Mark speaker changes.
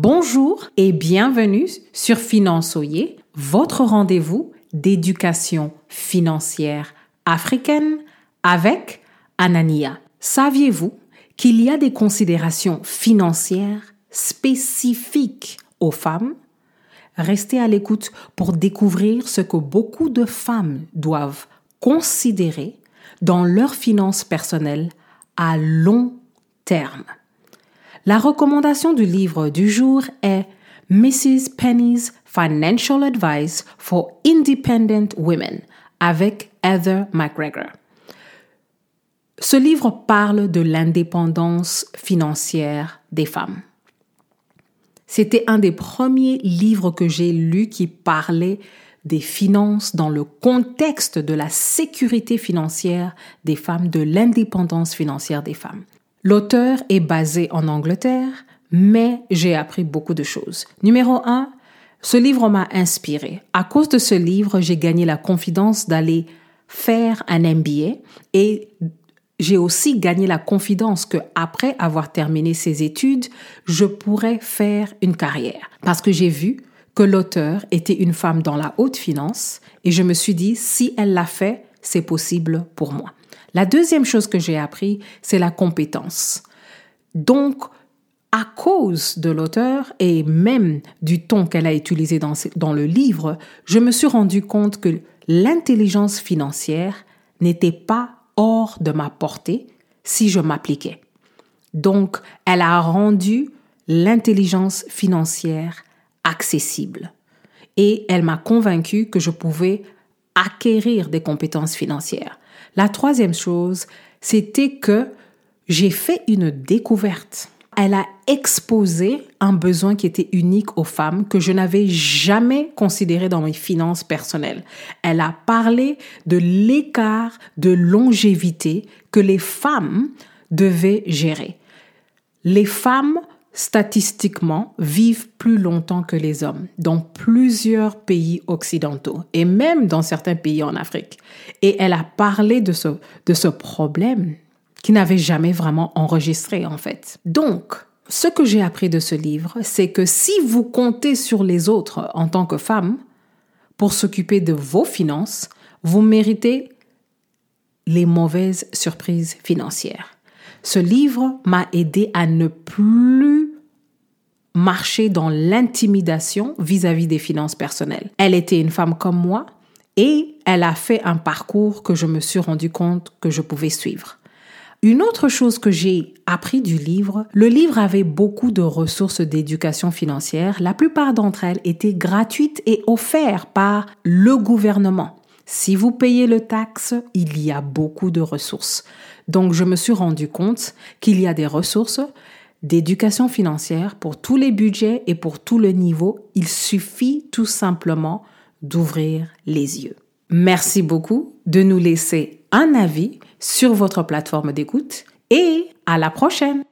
Speaker 1: Bonjour et bienvenue sur Finançoyer, votre rendez-vous d'éducation financière africaine avec Anania. Saviez-vous qu'il y a des considérations financières spécifiques aux femmes? Restez à l'écoute pour découvrir ce que beaucoup de femmes doivent considérer dans leurs finances personnelles à long terme. La recommandation du livre du jour est Mrs. Penny's Financial Advice for Independent Women avec Heather McGregor. Ce livre parle de l'indépendance financière des femmes. C'était un des premiers livres que j'ai lus qui parlait des finances dans le contexte de la sécurité financière des femmes, de l'indépendance financière des femmes. L'auteur est basé en Angleterre, mais j'ai appris beaucoup de choses. Numéro un, ce livre m'a inspiré. À cause de ce livre, j'ai gagné la confidence d'aller faire un MBA et j'ai aussi gagné la confidence que après avoir terminé ces études, je pourrais faire une carrière. Parce que j'ai vu que l'auteur était une femme dans la haute finance et je me suis dit, si elle l'a fait, c'est possible pour moi. La deuxième chose que j'ai appris, c'est la compétence. Donc, à cause de l'auteur et même du ton qu'elle a utilisé dans, dans le livre, je me suis rendu compte que l'intelligence financière n'était pas hors de ma portée si je m'appliquais. Donc, elle a rendu l'intelligence financière accessible et elle m'a convaincu que je pouvais acquérir des compétences financières. La troisième chose, c'était que j'ai fait une découverte. Elle a exposé un besoin qui était unique aux femmes que je n'avais jamais considéré dans mes finances personnelles. Elle a parlé de l'écart de longévité que les femmes devaient gérer. Les femmes statistiquement, vivent plus longtemps que les hommes dans plusieurs pays occidentaux et même dans certains pays en Afrique. Et elle a parlé de ce, de ce problème qui n'avait jamais vraiment enregistré en fait. Donc, ce que j'ai appris de ce livre, c'est que si vous comptez sur les autres en tant que femme pour s'occuper de vos finances, vous méritez les mauvaises surprises financières. Ce livre m'a aidé à ne plus marcher dans l'intimidation vis-à-vis des finances personnelles. Elle était une femme comme moi et elle a fait un parcours que je me suis rendu compte que je pouvais suivre. Une autre chose que j'ai appris du livre, le livre avait beaucoup de ressources d'éducation financière. La plupart d'entre elles étaient gratuites et offertes par le gouvernement. Si vous payez le taxe, il y a beaucoup de ressources. Donc je me suis rendu compte qu'il y a des ressources d'éducation financière pour tous les budgets et pour tout le niveau. Il suffit tout simplement d'ouvrir les yeux. Merci beaucoup de nous laisser un avis sur votre plateforme d'écoute et à la prochaine.